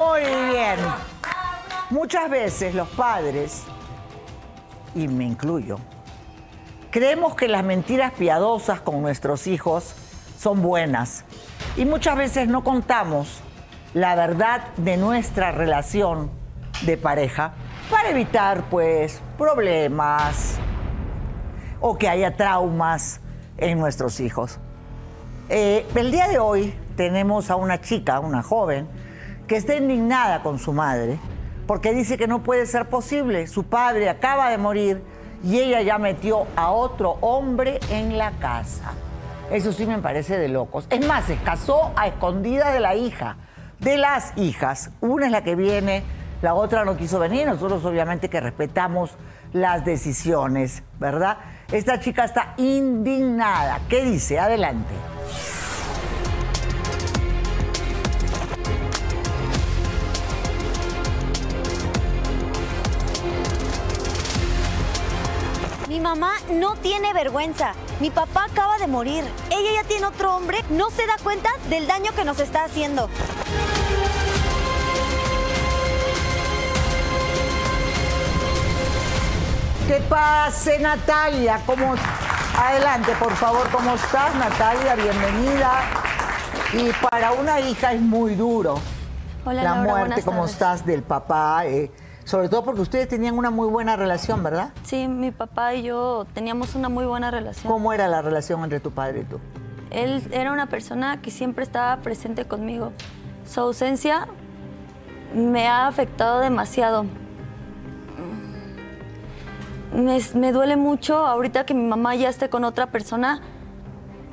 Muy bien. Muchas veces los padres, y me incluyo, creemos que las mentiras piadosas con nuestros hijos son buenas y muchas veces no contamos la verdad de nuestra relación de pareja para evitar pues problemas o que haya traumas en nuestros hijos. Eh, el día de hoy tenemos a una chica, una joven, que está indignada con su madre porque dice que no puede ser posible. Su padre acaba de morir y ella ya metió a otro hombre en la casa. Eso sí me parece de locos. Es más, se casó a escondida de la hija, de las hijas. Una es la que viene, la otra no quiso venir. Nosotros obviamente que respetamos las decisiones, ¿verdad? Esta chica está indignada. ¿Qué dice? Adelante. Mi mamá no tiene vergüenza. Mi papá acaba de morir. Ella ya tiene otro hombre. No se da cuenta del daño que nos está haciendo. Que pase Natalia, ¿cómo? Adelante, por favor, ¿cómo estás Natalia? Bienvenida. Y para una hija es muy duro Hola, la Laura, muerte, ¿cómo tardes. estás? Del papá, eh, sobre todo porque ustedes tenían una muy buena relación, ¿verdad? Sí, mi papá y yo teníamos una muy buena relación. ¿Cómo era la relación entre tu padre y tú? Él era una persona que siempre estaba presente conmigo. Su ausencia me ha afectado demasiado. Me, me duele mucho ahorita que mi mamá ya esté con otra persona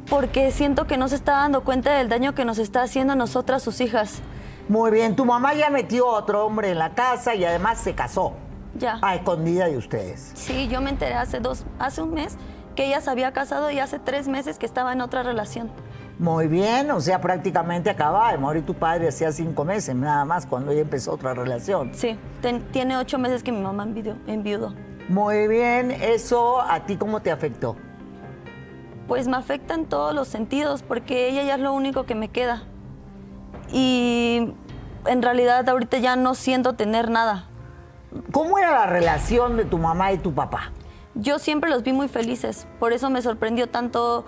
porque siento que no se está dando cuenta del daño que nos está haciendo a nosotras, sus hijas. Muy bien, tu mamá ya metió a otro hombre en la casa y además se casó Ya. a escondida de ustedes. Sí, yo me enteré hace dos, hace un mes que ella se había casado y hace tres meses que estaba en otra relación. Muy bien, o sea, prácticamente acababa de morir tu padre hacía cinco meses, nada más, cuando ella empezó otra relación. Sí, ten- tiene ocho meses que mi mamá envidió- enviudó. Muy bien, ¿eso a ti cómo te afectó? Pues me afecta en todos los sentidos porque ella ya es lo único que me queda. Y en realidad ahorita ya no siento tener nada. ¿Cómo era la relación de tu mamá y tu papá? Yo siempre los vi muy felices, por eso me sorprendió tanto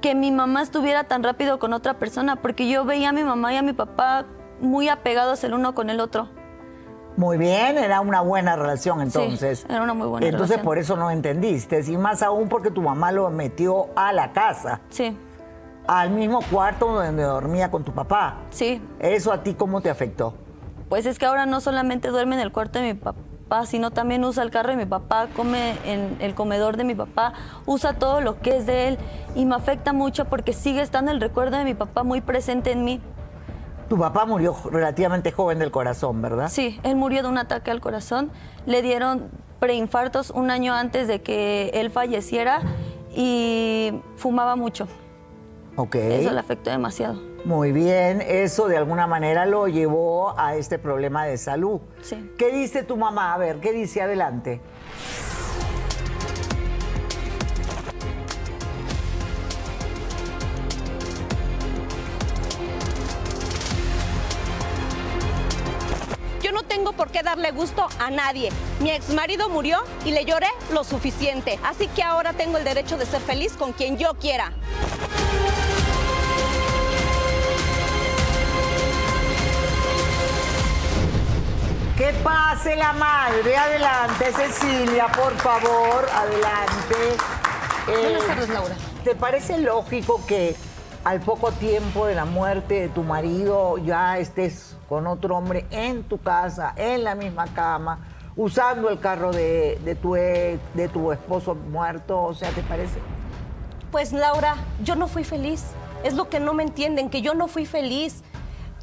que mi mamá estuviera tan rápido con otra persona, porque yo veía a mi mamá y a mi papá muy apegados el uno con el otro. Muy bien, era una buena relación entonces. Sí, era una muy buena Entonces relación. por eso no entendiste, y más aún porque tu mamá lo metió a la casa, Sí, al mismo cuarto donde dormía con tu papá. sí. ¿Eso a ti cómo te afectó? Pues es que ahora no solamente duerme en el cuarto de mi papá, sino también usa el carro de mi papá, come en el comedor de mi papá, usa todo lo que es de él y me afecta mucho porque sigue estando el recuerdo de mi papá muy presente en mí. Tu papá murió relativamente joven del corazón, ¿verdad? Sí, él murió de un ataque al corazón, le dieron preinfartos un año antes de que él falleciera y fumaba mucho. Ok. Eso le afectó demasiado. Muy bien, eso de alguna manera lo llevó a este problema de salud. Sí. ¿Qué dice tu mamá? A ver, ¿qué dice adelante? Yo no tengo por qué darle gusto a nadie. Mi ex marido murió y le lloré lo suficiente. Así que ahora tengo el derecho de ser feliz con quien yo quiera. Que pase la madre. Adelante, Cecilia, por favor, adelante. Eh, Buenas tardes, Laura. ¿Te parece lógico que al poco tiempo de la muerte de tu marido ya estés con otro hombre en tu casa, en la misma cama, usando el carro de, de tu, ex- de tu esposo muerto? O sea, ¿te parece? Pues Laura, yo no fui feliz. Es lo que no me entienden, que yo no fui feliz.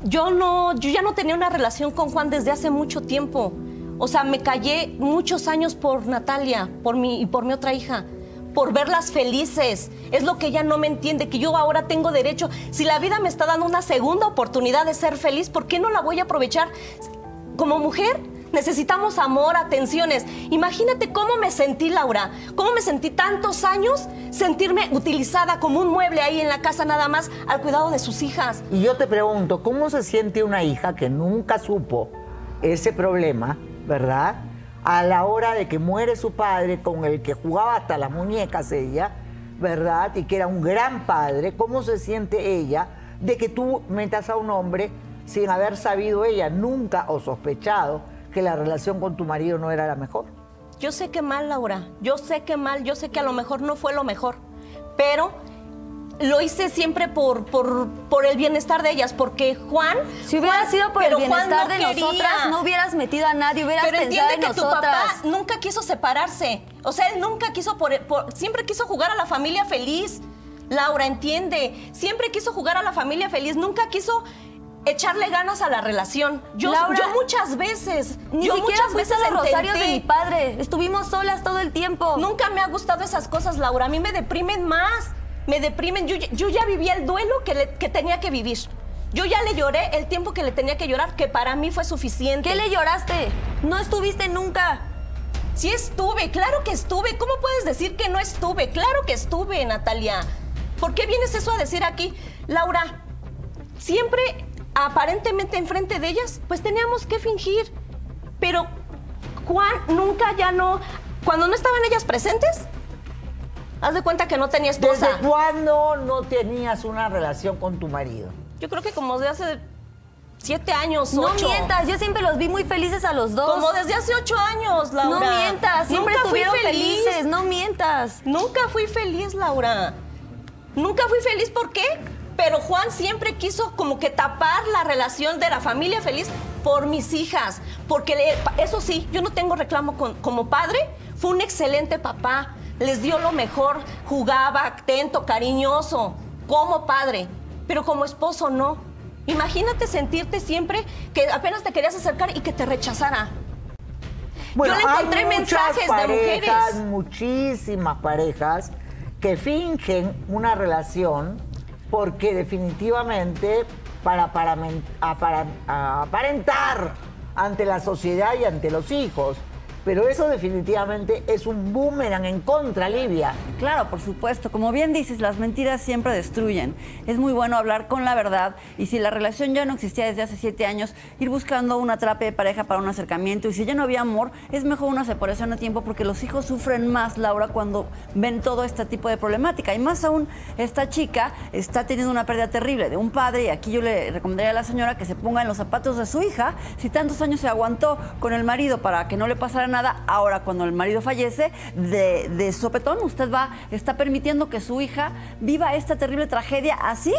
Yo no, yo ya no tenía una relación con Juan desde hace mucho tiempo. O sea, me callé muchos años por Natalia, por mi y por mi otra hija, por verlas felices. Es lo que ella no me entiende, que yo ahora tengo derecho. Si la vida me está dando una segunda oportunidad de ser feliz, ¿por qué no la voy a aprovechar? Como mujer, Necesitamos amor, atenciones. Imagínate cómo me sentí, Laura. Cómo me sentí tantos años sentirme utilizada como un mueble ahí en la casa nada más al cuidado de sus hijas. Y yo te pregunto, ¿cómo se siente una hija que nunca supo ese problema, verdad? A la hora de que muere su padre, con el que jugaba hasta las muñecas ella, ¿verdad? Y que era un gran padre, ¿cómo se siente ella de que tú metas a un hombre sin haber sabido ella nunca o sospechado que la relación con tu marido no era la mejor? Yo sé que mal, Laura. Yo sé que mal. Yo sé que a lo mejor no fue lo mejor. Pero lo hice siempre por, por, por el bienestar de ellas, porque Juan. Si hubiera Juan- sido por el bienestar no de quería. nosotras, no hubieras metido a nadie, hubieras Pero pensado entiende en que tu papá nunca quiso separarse. O sea, él nunca quiso, por, por- siempre quiso jugar a la familia feliz. Laura, entiende. Siempre quiso jugar a la familia feliz. Nunca quiso echarle ganas a la relación. Yo, Laura, yo muchas veces. Ni yo siquiera muchas veces a los rosarios de mi padre. Estuvimos solas todo el tiempo. Nunca me ha gustado esas cosas, Laura. A mí me deprimen más. Me deprimen. Yo, ya- yo ya viví el duelo que, le- que tenía que vivir. Yo ya le lloré el tiempo que le tenía que llorar, que para mí fue suficiente. ¿Qué le lloraste? No estuviste nunca. Sí estuve, claro que estuve. ¿Cómo puedes decir que no estuve? Claro que estuve, Natalia. ¿Por qué vienes eso a decir aquí? Laura, siempre aparentemente enfrente de ellas, pues teníamos que fingir. Pero Juan nunca ya no... Cuando no estaban ellas presentes, haz de cuenta que no tenía esposa. ¿Desde cuándo no tenías una relación con tu marido? Yo creo que como desde hace siete años, No ocho. mientas, yo siempre los vi muy felices a los dos. Como desde hace ocho años, Laura. No mientas, siempre Nunca fui estuvieron feliz. felices, no mientas. Nunca fui feliz, Laura. Nunca fui feliz, ¿por qué? Pero Juan siempre quiso como que tapar la relación de la familia feliz por mis hijas. Porque le- eso sí, yo no tengo reclamo con- como padre. Fue un excelente papá. Les dio lo mejor. Jugaba, atento, cariñoso. Como padre. Pero como esposo no. Imagínate sentirte siempre que apenas te querías acercar y que te rechazara. Yo le encontré hay mensajes de mujeres. muchísimas parejas que fingen una relación porque definitivamente para, para, para aparentar ante la sociedad y ante los hijos. Pero eso definitivamente es un boomerang en contra, Livia. Claro, por supuesto. Como bien dices, las mentiras siempre destruyen. Es muy bueno hablar con la verdad y si la relación ya no existía desde hace siete años, ir buscando una terapia de pareja para un acercamiento y si ya no había amor, es mejor una separación a tiempo porque los hijos sufren más, Laura, cuando ven todo este tipo de problemática. Y más aún, esta chica está teniendo una pérdida terrible de un padre y aquí yo le recomendaría a la señora que se ponga en los zapatos de su hija. Si tantos años se aguantó con el marido para que no le pasara nada, ahora cuando el marido fallece, de, de sopetón, usted va, está permitiendo que su hija viva esta terrible tragedia así.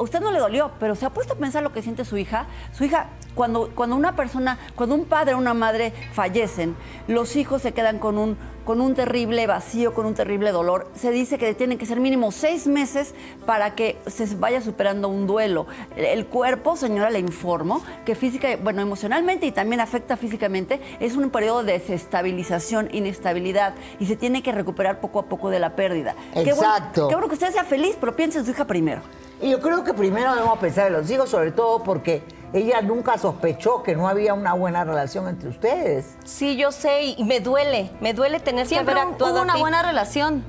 A usted no le dolió, pero se ha puesto a pensar lo que siente su hija. Su hija, cuando, cuando una persona, cuando un padre o una madre fallecen, los hijos se quedan con un, con un terrible vacío, con un terrible dolor. Se dice que tienen que ser mínimo seis meses para que se vaya superando un duelo. El cuerpo, señora, le informo que física, bueno, emocionalmente y también afecta físicamente, es un periodo de desestabilización, inestabilidad y se tiene que recuperar poco a poco de la pérdida. Qué bueno- Exacto. Qué bueno, que usted sea feliz, pero piense en su hija primero. Y yo creo que primero debemos pensar en los hijos, sobre todo porque ella nunca sospechó que no había una buena relación entre ustedes. Sí, yo sé y me duele, me duele tener Siempre que haber actuado hubo una así. buena relación.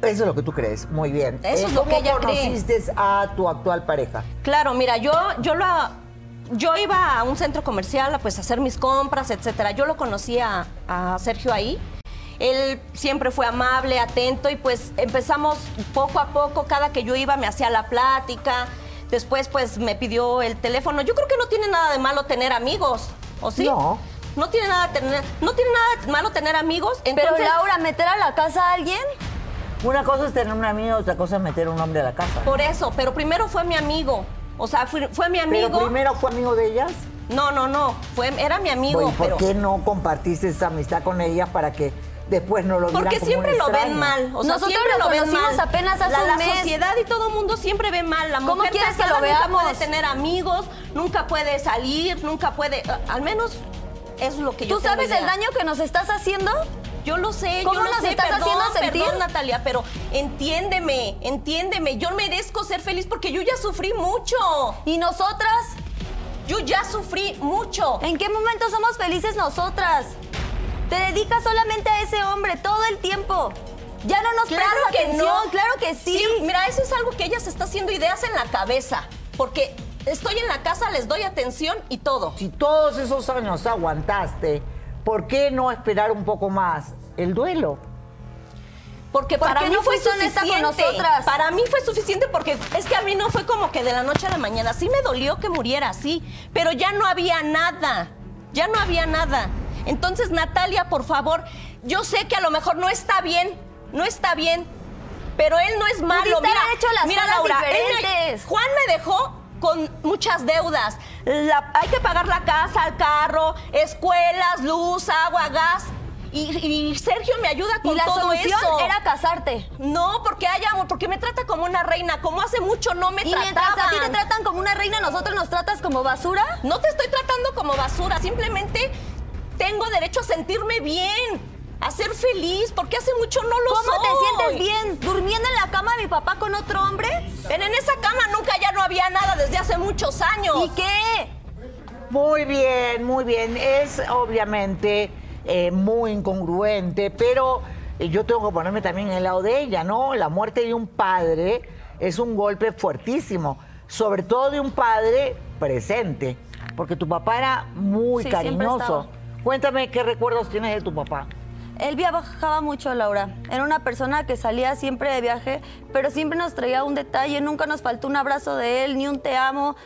Eso es lo que tú crees, muy bien. Eh, Eso es lo ¿cómo que ella cree. conociste a tu actual pareja? Claro, mira, yo, yo lo, yo iba a un centro comercial a pues, hacer mis compras, etcétera. Yo lo conocía a Sergio ahí. Él siempre fue amable, atento y pues empezamos poco a poco, cada que yo iba me hacía la plática. Después pues me pidió el teléfono. Yo creo que no tiene nada de malo tener amigos, ¿o sí? No. No tiene nada, tener, no tiene nada de malo tener amigos. Pero Entonces, Laura, meter a la casa a alguien, Una cosa es tener un amigo, otra cosa es meter un hombre a la casa. por eso, pero primero fue mi amigo. O sea, fue, fue mi amigo. Pero primero fue amigo de ellas. No, no, no. Fue, era mi amigo. ¿Y por pero... qué no compartiste esa amistad con ellas para que después no lo vieran Porque como siempre un lo ven mal. O sea, Nosotros siempre lo lo, ven mal. apenas hace la, un la mes. sociedad y todo el mundo siempre ve mal. La ¿Cómo mujer quieres que lo nunca veamos? puede tener amigos, nunca puede salir, nunca puede. eh, Al menos es lo que yo ¿tú tengo sabes idea. el daño que nos estás haciendo? Yo lo sé, ¿Cómo yo lo nos sé, estás perdón, haciendo sentir? perdón, Natalia, pero entiéndeme, entiéndeme. Yo merezco ser feliz porque yo ya sufrí mucho. ¿Y nosotras? Yo ya sufrí mucho. ¿En qué momento somos felices nosotras? Te dedicas solamente a ese hombre todo el tiempo. Ya no nos Claro prestas que atención, no. claro que sí. Mira, eso es algo que ella se está haciendo ideas en la cabeza. Porque estoy en la casa, les doy atención y todo. Si todos esos años aguantaste, ¿por qué no esperar un poco más? El duelo. Porque ¿Por para mí no fue fuiste honesta con suficiente. nosotras? Para mí fue suficiente porque es que a mí no fue como que de la noche a la mañana. Sí me dolió que muriera, sí, pero ya no había nada. Ya no había nada. Entonces, Natalia, por favor, yo sé que a lo mejor no está bien, no está bien, pero él no es malo. Mira, hecho las mira, Laura, él me- diferentes. Juan me dejó con muchas deudas. La- hay que pagar la casa, el carro, escuelas, luz, agua, gas. Y, y Sergio me ayuda con y la todo solución eso. era casarte. No, porque hay amor, porque me trata como una reina, como hace mucho no me Y mientras a ti te tratan como una reina, nosotros nos tratas como basura. No te estoy tratando como basura, simplemente tengo derecho a sentirme bien, a ser feliz, porque hace mucho no lo ¿Cómo te soy. sientes bien? ¿Durmiendo en la cama de mi papá con otro hombre? Pero en esa cama nunca ya no había nada desde hace muchos años. ¿Y qué? Muy bien, muy bien. Es obviamente eh, muy incongruente, pero eh, yo tengo que ponerme también en el lado de ella, ¿no? La muerte de un padre es un golpe fuertísimo, sobre todo de un padre presente, porque tu papá era muy Sí, siempre cariñoso. Cuéntame qué recuerdos tienes de tu papá. Él viajaba mucho, Laura. Era una persona que salía siempre de viaje, pero siempre nos traía un detalle. Nunca nos faltó un abrazo de él, ni un te amo,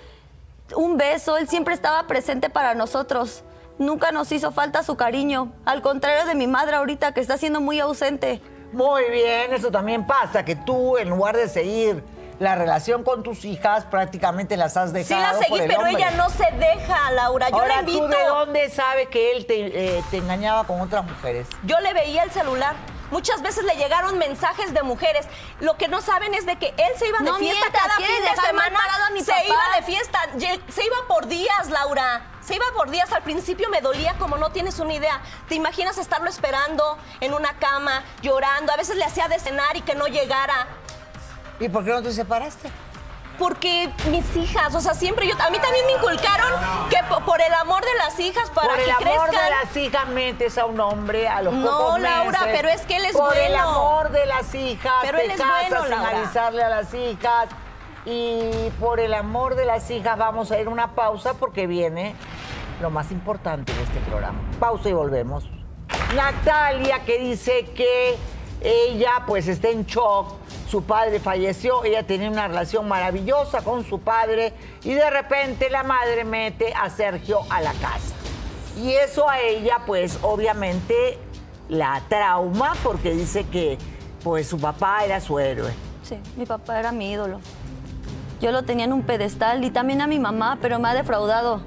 un beso. Él siempre estaba presente para nosotros. Nunca nos hizo falta su cariño. Al contrario de mi madre ahorita, que está siendo muy ausente. Muy bien, eso también pasa, que tú en lugar de seguir la relación con tus hijas, prácticamente las has Sí dejado. la por seguí, el pero hombre. ella no se deja, Laura. Yo Ahora, la invito. ¿tú de dónde sabes que él te, eh, te engañaba con otras mujeres? Yo le veía el celular. Muchas veces le llegaron mensajes de mujeres. Lo que no saben es de que él se iba de No fiesta mientas, cada ¿quieres fin de semana. parado a mi se papá? iba de fiesta, se iba por días, Laura. Se iba por días. Al principio me dolía como no tienes una idea. ¿Te imaginas estarlo esperando en una cama, llorando? A veces le hacía de cenar y que no llegara. ¿Y por qué no te separaste? Porque mis hijas, o sea, siempre yo, a mí también me inculcaron que po- por el amor de las hijas, para por que el amor crezcan. de las hijas metes a un hombre a los No, pocos Laura, meses. pero es que él es Por el bueno. amor de las hijas Pero te él es casas bueno, sin avisarle a las hijas. Y por el amor de las hijas vamos a ir a una pausa porque viene lo más importante de este programa. Pausa y volvemos. Natalia que dice que ella pues está en shock. Su padre falleció, ella tenía una relación maravillosa con su padre y de repente la madre mete a Sergio a la casa. Y eso a ella pues obviamente la trauma porque dice que pues su papá era su héroe. Sí, mi papá era mi ídolo. Yo lo tenía en un pedestal y también a mi mamá, pero me ha defraudado.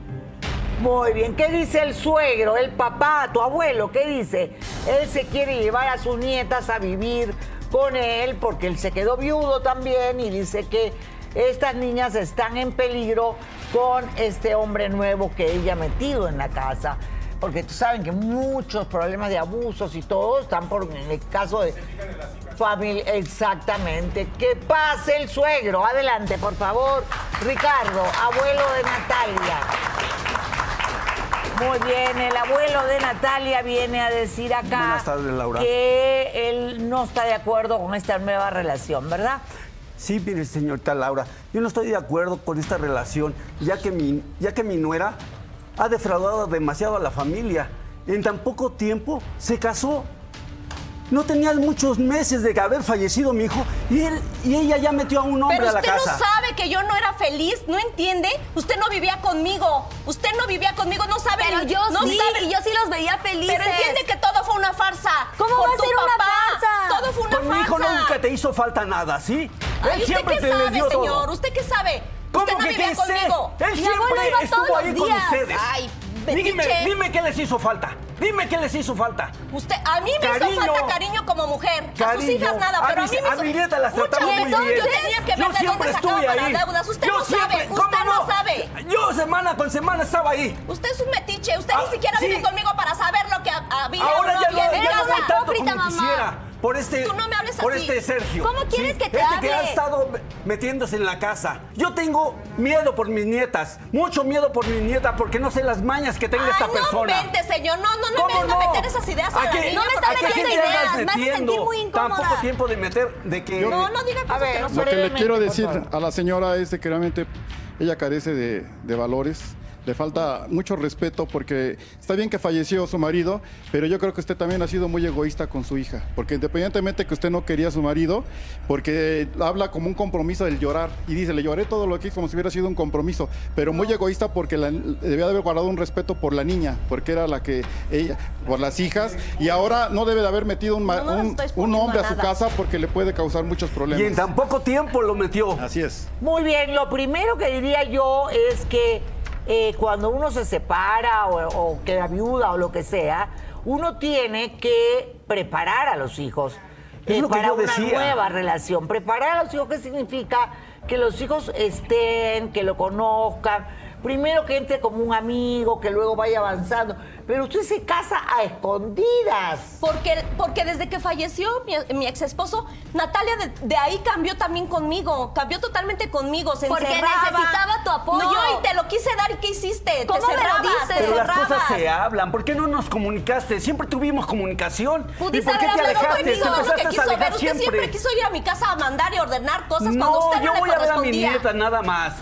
Muy bien, ¿qué dice el suegro, el papá, tu abuelo? ¿Qué dice? Él se quiere llevar a sus nietas a vivir con él porque él se quedó viudo también y dice que estas niñas están en peligro con este hombre nuevo que ella ha metido en la casa. Porque tú saben que muchos problemas de abusos y todo están por en el caso de familia. Exactamente. Que pase el suegro. Adelante, por favor. Ricardo, abuelo de Natalia. Muy bien, el abuelo de Natalia viene a decir acá Buenas tardes, Laura. que él no está de acuerdo con esta nueva relación, ¿verdad? Sí, mire, señorita Laura, yo no estoy de acuerdo con esta relación, ya que mi, ya que mi nuera ha defraudado demasiado a la familia. En tan poco tiempo se casó. No tenía muchos meses de haber fallecido mi hijo y, él, y ella ya metió a un hombre Pero a la usted casa. no sabe que yo no era feliz, ¿no entiende? Usted no vivía conmigo. Usted no vivía conmigo, no sabe. Pero ni- yo no sí, sabe- y yo sí los veía felices. Pero entiende que todo fue una farsa. ¿Cómo por va a ser una farsa? Todo fue una Con farsa. mi hijo nunca te hizo falta nada, ¿sí? Ay, Él ¿usted siempre qué te sabe, dio señor? todo. ¿Usted qué sabe? ¿Cómo Usted no que vivía qué sé? conmigo. Él Mi abuelo siempre iba estuvo todos ahí los con días. ustedes. Ay, dime, dime qué les hizo falta. Dime qué les hizo falta. Usted, a mí me Cariño. hizo falta cariño como mujer. a sus hijas nada, pero a, mis- mí me a hizo... mi nieta las tratamos muy bien. Yo tenía que ver Yo de siempre dónde estuve sacaban ahí. las deudas. Usted Yo no siempre- sabe. ¿cómo Usted no sabe. Yo semana con semana estaba ahí. Usted es un metiche. Usted Ah, ni siquiera sí. vive conmigo para saber lo que ha- había Ahora no ya no, ya no casa. soy por este, Tú no me hables por así. este Sergio. ¿Cómo quieres que te este que ha hable? estado metiéndose en la casa. Yo tengo miedo por mis nietas, mucho miedo por mis nietas, porque no sé las mañas que tenga esta Ay, persona. no inventes, señor. No, no, no ¿Cómo me no? a meter esas ideas a ¿A la qué- niña, No me está ¿A qué metiendo ideas, me hace sentir muy incómoda. Tan poco tiempo de meter, de que... No, no diga A cosas ver, que no no. Lo que le quiero decir a la señora es de que realmente ella carece de, de valores. Le falta mucho respeto porque está bien que falleció su marido, pero yo creo que usted también ha sido muy egoísta con su hija. Porque independientemente que usted no quería a su marido, porque habla como un compromiso del llorar. Y dice, le lloré todo lo que hizo como si hubiera sido un compromiso. Pero muy egoísta porque la- debía de haber guardado un respeto por la niña, porque era la que ella, por las hijas. Y ahora no debe de haber metido un, ma- No, no un- hombre a su nada. casa porque le puede causar muchos problemas. Y en tan poco tiempo lo metió. Así es. Muy bien, lo primero que diría yo es que eh, cuando uno se separa o, o queda viuda o lo que sea, uno tiene que preparar a los hijos Es eh, lo que para yo una decía. nueva relación. Preparar a los hijos, ¿qué significa? Que los hijos estén, que lo conozcan. Primero que entre como un amigo, que luego vaya avanzando. Pero usted se casa a escondidas. Porque, porque desde que falleció mi, mi ex esposo, Natalia de, de ahí cambió también conmigo, cambió totalmente conmigo, se Porque encerraba. necesitaba tu apoyo. No, y te lo quise dar y ¿qué hiciste? ¿Cómo te me lo cerrabas, dices? te Pero las cosas se hablan. ¿Por qué no nos comunicaste? Siempre tuvimos comunicación. ¿Y Pudiste por qué haber te alejaste? Te conmigo, empezaste a quiso ver. alejar Usted siempre. quiso ir a mi casa a mandar y ordenar cosas cuando No, usted no yo le voy a ver a mi nieta nada más.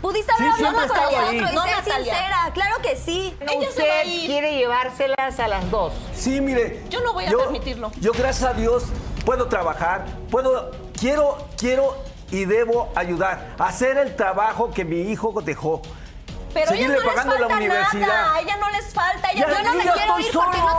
Pudiste haber Sí, hablado con nosotros y No, ser Natalia. sincera. Claro que sí. Ella se va a Usted ir. quiere llevárselas a las dos. Sí, mire. Yo no voy a permitirlo. Yo, gracias a Dios, puedo trabajar, puedo, quiero, quiero y debo ayudar a hacer el trabajo que mi hijo dejó. Pero a ella Seguirle no les pagando la falta universidad. nada, a ella no les falta, ella Ya- yo no me quiero estoy ir porque no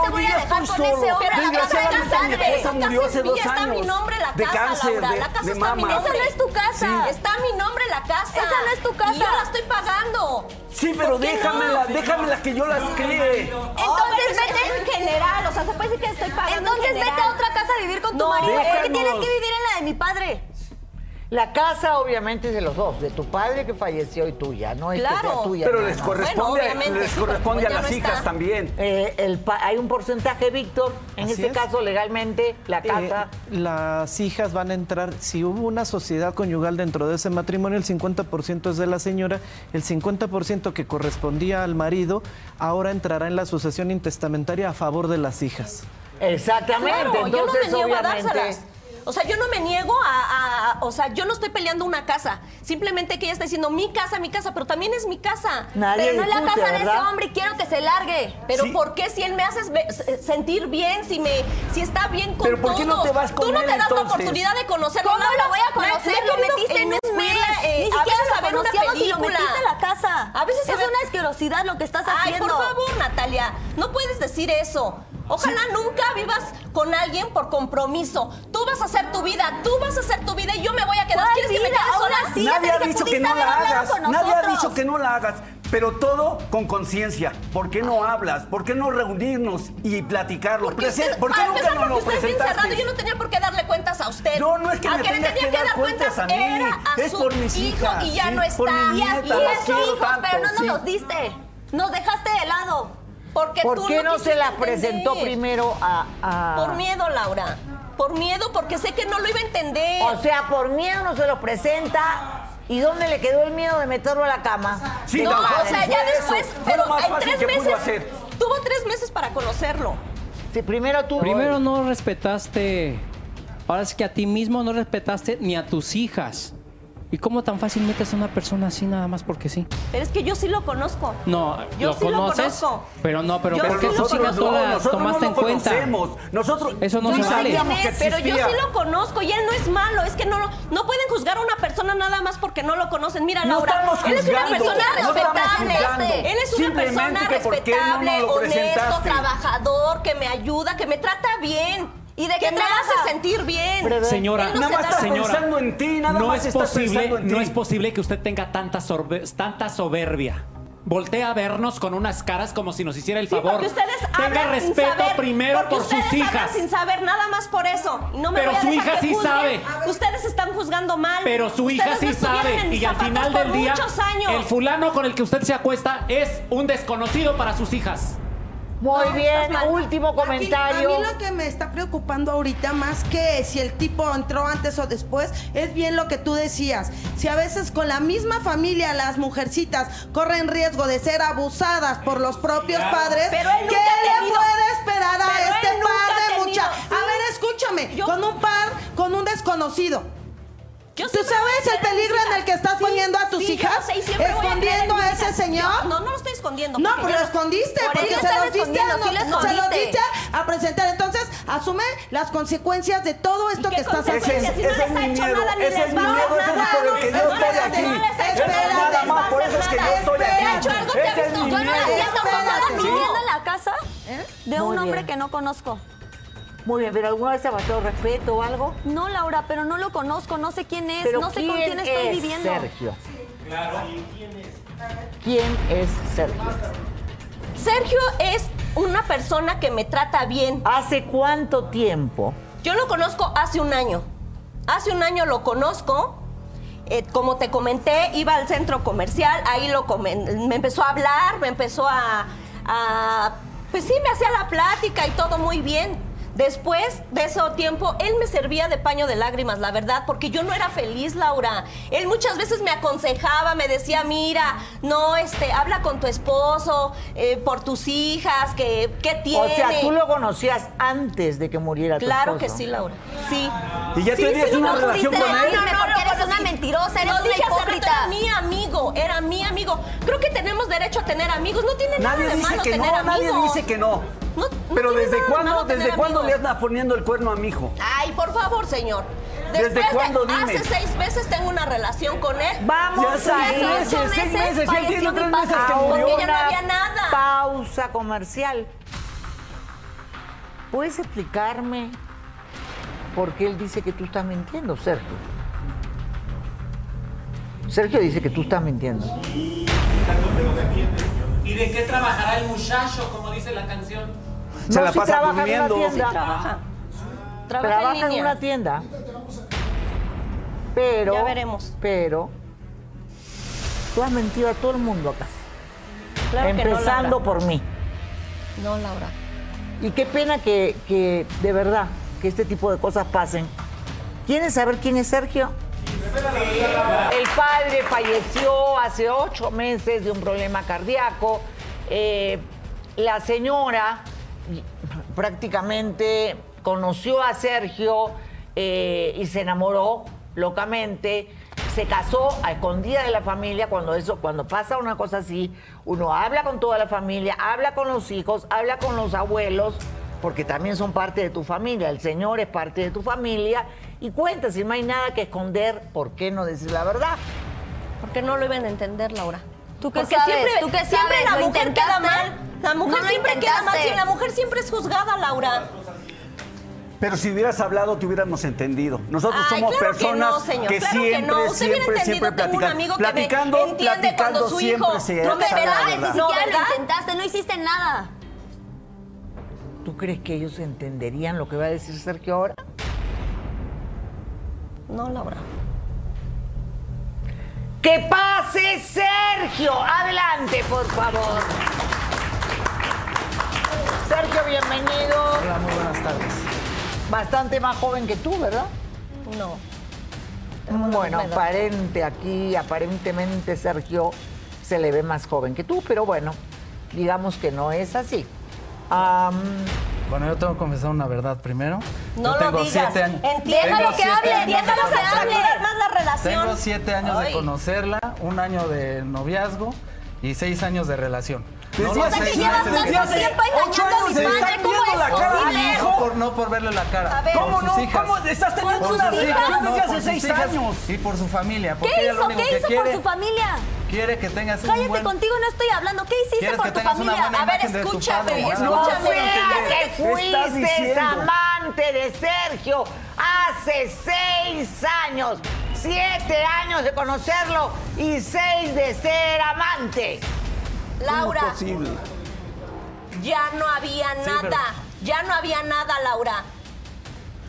te voy a yo ya dejar estoy con ese solo. hombre a la casa de Desgraciadamente, mi esposa murió hace dos Ya está mi años. nombre la de casa, cáncer, Laura. de, La casa de está mi nombre. Esa no es tu casa. Está mi nombre la casa. Esa no es tu casa. Yo la estoy pagando. Sí, pero déjamelas, déjamelas que yo las críe. Entonces Ay, pero vete. en general, o sea, se puede decir que estoy pagando Entonces en vete a otra casa a vivir con tu marido. ¿Por qué tienes que vivir en la de mi padre? La casa obviamente es de los dos, de tu padre que falleció y tuya, no es que sea Claro. tuya. Pero nada les corresponde, Bueno, les sí, corresponde a las no hijas está. también. Eh, el pa- hay un porcentaje, Víctor, en Así este es. caso legalmente la Eh, casa. las hijas van a entrar, si hubo una sociedad conyugal dentro de ese matrimonio, el 50% es de la señora, el 50% que correspondía al marido, ahora entrará en la sucesión intestamentaria a favor de las hijas. Exactamente, Claro, yo no entonces me niego a obviamente. O sea, yo no me niego a, a- a- O sea, yo no estoy peleando una casa. Simplemente que ella está diciendo mi casa, mi casa, pero también es mi casa. Nadie Pero no es la casa de ese ¿verdad? hombre y quiero que se largue. Pero Sí. ¿por qué si él me hace sentir bien, si me si está bien con Pero ¿por qué no todos? te vas con Tú no él, te das la oportunidad de conocerlo. ¿Cómo Laura. lo voy a Me- me conocer? he Lo metiste en un mes. eh, Ni a siquiera veces lo a ver una conocíamos y lo película. metiste a la casa. A veces a es ver- una asquerosidad lo que estás Ay, haciendo. por favor, Natalia, no puedes decir eso. Ojalá nunca vivas con alguien por compromiso. Tú vas a hacer tu vida, tú vas a hacer tu vida y yo me voy a quedar. ¿Cuál ¿Quieres que me vida? quede sola? sí. Nadie ha dicho que no la hagas. Nadie ha dicho que no la hagas. Pero todo con conciencia. ¿Por qué no hablas? ¿Por qué no reunirnos y platicarlo? Porque usted, ¿Por qué para nunca nos lo porque usted es bien cerrado, presentaste? yo no tenía por qué darle cuentas a usted. No, no es que Al me le tengas tenía que dar cuentas a mí. era a Es su por mis hijo hijas, Y ya sí, no está. por mi Y nieta, las es su hijo, hijos, pero no nos sí. los diste. Nos dejaste de lado. Porque ¿Por tú qué no, se las presentó primero a, a- Por miedo, Laura. Por miedo, porque sé que no lo iba a entender. O sea, por miedo no se los presenta. ¿Y dónde le quedó el miedo de meterlo a la cama? Sí, no, o sea, ya después, eso. Pero lo más en fácil tres meses, hacer. tuvo tres meses para conocerlo. Sí, primero tú. Primero no respetaste, ahora es que a ti mismo no respetaste ni a tus hijas. ¿Y cómo tan fácil metes a una persona así nada más porque sí? Pero es que yo sí lo conozco. No, Yo lo sí lo conozco. pero no, pero Yo ¿por sí qué hijas no nosotros tomaste no en lo cuenta? conocemos. Nosotros Eso no se vale. Pero yo sí lo conozco y él no es malo. Es que no, lo- no pueden juzgar a una persona nada más porque no lo conocen. Mira, No Laura, estamos él es una persona no respetable. Él es una persona no respetable, honesto, trabajador, que me ayuda, que me trata bien. ¿Y de que qué me trabaja? hace sentir bien. Señora, no Nada más estás señora, pensando en ti, nada no más es posible, pensando en no ti. es posible que usted tenga tanta, sorbe- tanta soberbia. Voltea a vernos con unas caras como si nos hiciera el Sí, favor. porque ustedes Tenga sin respeto saber, primero por sus hijas. sin saber nada más por eso. Y no me Pero voy a su dejar hija que sí juzguen. sabe. Ustedes están juzgando mal. Pero su hija Ustedes sí no sabe. Y al final del día, el fulano con el que usted se acuesta es un desconocido para sus hijas. Muy No, bien, último Aquí, comentario. a mí lo que me está preocupando ahorita, más que si el tipo entró antes o después, es bien lo que tú decías. Si a veces con la misma familia las mujercitas corren riesgo de ser abusadas por los propios padres, Pero él ¿qué le tenido- puede esperar a Pero este par ha de muchachos? sí. A ver, escúchame, Yo- con un par, con un desconocido. Yo ¿Tú sabes el peligro en el que estás Sí, poniendo a tus sí, hijas? sé, a ¿Escondiendo a ese señor? Yo- no, no lo estoy escondiendo. No, yo- lo escondiste, Por porque se estás los diste, a, sí lo no- se los escondiste. diste a presentar. Entonces, asume las consecuencias de todo esto ¿Y qué que estás haciendo. Si no ese es les ha mi hecho miedo, nada, ni ese les es mi va a miedo, ese es nada. por el que yo estoy Espérate, aquí. no les ha hecho Eso nada, más, por eso es que yo nada. estoy Espérate. aquí. ¿Te ha hecho algo? ¿Te ha Ese es Yo no la siento Espérate. viviendo en la casa de Muy un hombre que no conozco. Muy bien, pero ¿alguna vez te ha faltado respeto o algo? No, Laura, pero no lo conozco, no sé quién es, Pero no sé con quién estoy es viviendo. Sergio? ¿Quién es Sergio? Sergio es una persona que me trata bien. ¿Hace cuánto tiempo? Yo lo conozco hace un año. Hace un año lo conozco. Eh, como te comenté, iba al centro comercial, ahí lo comen- me empezó a hablar, me empezó a, a- Pues sí, me hacía la plática y todo muy bien. Después de ese tiempo, él me servía de paño de lágrimas, la verdad, porque yo no era feliz, Laura. Él muchas veces me aconsejaba, me decía, mira, no, este, habla con tu esposo, eh, por tus hijas, que, ¿qué tiene? O sea, tú lo conocías antes de que muriera tu Claro que esposo. sí, Laura. Sí. ¿Y ya Sí, tenías sí, una no relación con él? No, no, porque eres una mentirosa, eres Lo una dije hace rato, hipócrita. era mi amigo, era mi amigo. Creo que tenemos derecho a tener amigos. No tiene nada de malo que tener no, nadie amigos. dice que no. No- Pero ¿desde de cuándo, desde cuándo le andas poniendo el cuerno a mi hijo? Ay, por favor, señor. ¿Desde Después de- cuándo? Dime. Hace seis meses tengo una relación con él. Vamos Ya a seis ir meses, ocho seis meses él tiene tres meses que murió. Porque ya no había nada. pausa comercial. ¿Puedes explicarme por qué él dice que tú estás mintiendo, Sergio? Sergio dice que tú estás mintiendo. ¿Y de qué trabajará el muchacho, como dice la canción? Se no, la si pasa trabaja durmiendo. en una tienda. Trabaja. Trabaja, Trabaja en una tienda. Pero. Ya veremos. Pero. Tú has mentido a todo el mundo acá. Claro que no, empezando por mí. No, Laura. Y qué pena que, que, de verdad, que este tipo de cosas pasen. ¿Quieren saber quién es Sergio? El padre falleció hace ocho meses de un problema cardíaco. Eh, la señora prácticamente conoció a Sergio eh, y se enamoró locamente. Se casó a escondida de la familia cuando eso, cuando pasa una cosa así, uno habla con toda la familia, habla con los hijos, habla con los abuelos, porque también son parte de tu familia. El Señor es parte de tu familia y cuenta, si no hay nada que esconder, ¿por qué no decir la verdad? Porque no lo iban a entender, Laura. ¿Tú qué Porque sabes? siempre, ¿Tú qué siempre sabes? la ¿Lo mujer queda mal. La mujer No siempre queda mal. Si la mujer siempre es juzgada, Laura. Pero si hubieras hablado, te hubiéramos entendido. Nosotros Ay, somos claro que personas no, señor, claro que siempre, no. Usted siempre, siempre entendido, tengo un amigo que me platicando, entiende platicando cuando su siempre hijo se no me ¿Verdad? verdad. Ni No, siquiera lo intentaste, no hiciste nada. ¿Tú crees que ellos entenderían lo que va a decir Sergio ahora? No, Laura. ¡Que pase Sergio! Adelante, por favor. Sergio, bienvenido. Hola, muy buenas tardes. Bastante más joven que tú, ¿verdad? No. Bueno, misma edad. aparente aquí, aparentemente Sergio se le ve más joven que tú, pero bueno, digamos que no es así. Am, Bueno, yo tengo que confesar una verdad primero. No yo tengo lo digas. siete años. Entiéndalo tengo que siete hable, años de déjalo que conocerla. hable. más la relación. Tengo siete años de Ay. conocerla, un año de noviazgo y seis años de relación. Los hace- seis que llevas de- hace tiempo ocho engañando a años mi madre, ¿cómo es la cara posible? hijo. No por, no por verle la cara. A ver, por ¿Cómo sus no? hijas. ¿Cómo estás teniendo una no, desde hace seis años? Y por su familia. Porque ¿Qué hizo? ¿Qué que hizo quiere, por su familia? Quiere que tengas un Cállate, buen... contigo no estoy hablando. ¿Qué hiciste ¿Quieres por que tu familia? buena A ver, escúchame, padre? escúchame. no Escúchame, sea ya que ¿Qué estás fuiste diciendo? amante de Sergio hace seis años, siete años de conocerlo y seis de ser amante. Laura, Imposible. ya no había Sí, nada. pero- Ya no había nada, Laura.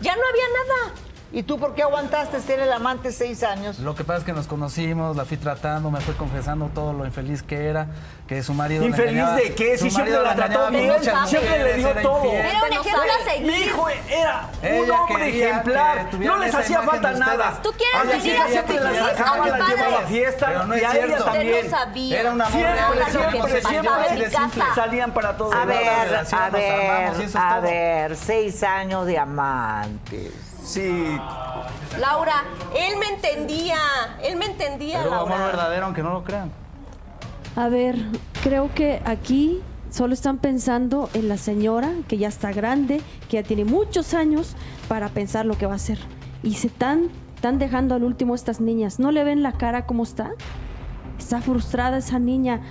Ya no había nada. ¿Y tú por qué aguantaste ser el amante seis años? Lo que pasa es que nos conocimos, la fui tratando, me fue confesando todo lo infeliz que era, que su marido. la ¿Infeliz engañaba- de qué? Si siempre marido la trató bien, siempre le dio era todo. infiel. Era un ejemplo a seguir. Mi hijo era un Ella hombre ejemplar. No les hacía falta nada. Tú quieres seguir que a siempre hijos, sacaba, a las llevaba a fiesta Pero no y es a cierto. ellas Usted también. no. Era una que siempre, siempre siempre casa. salían para todos A la ver, a y ver, a ver, seis años de amantes. Sí, Laura, él me entendía, él me entendía, Pero amor verdadero, aunque no lo crean. A ver, creo que aquí solo están pensando en la señora que ya está grande, que ya tiene muchos años para pensar lo que va a hacer. Y se están, están dejando al último estas niñas. ¿No le ven la cara cómo está? Está frustrada esa niña.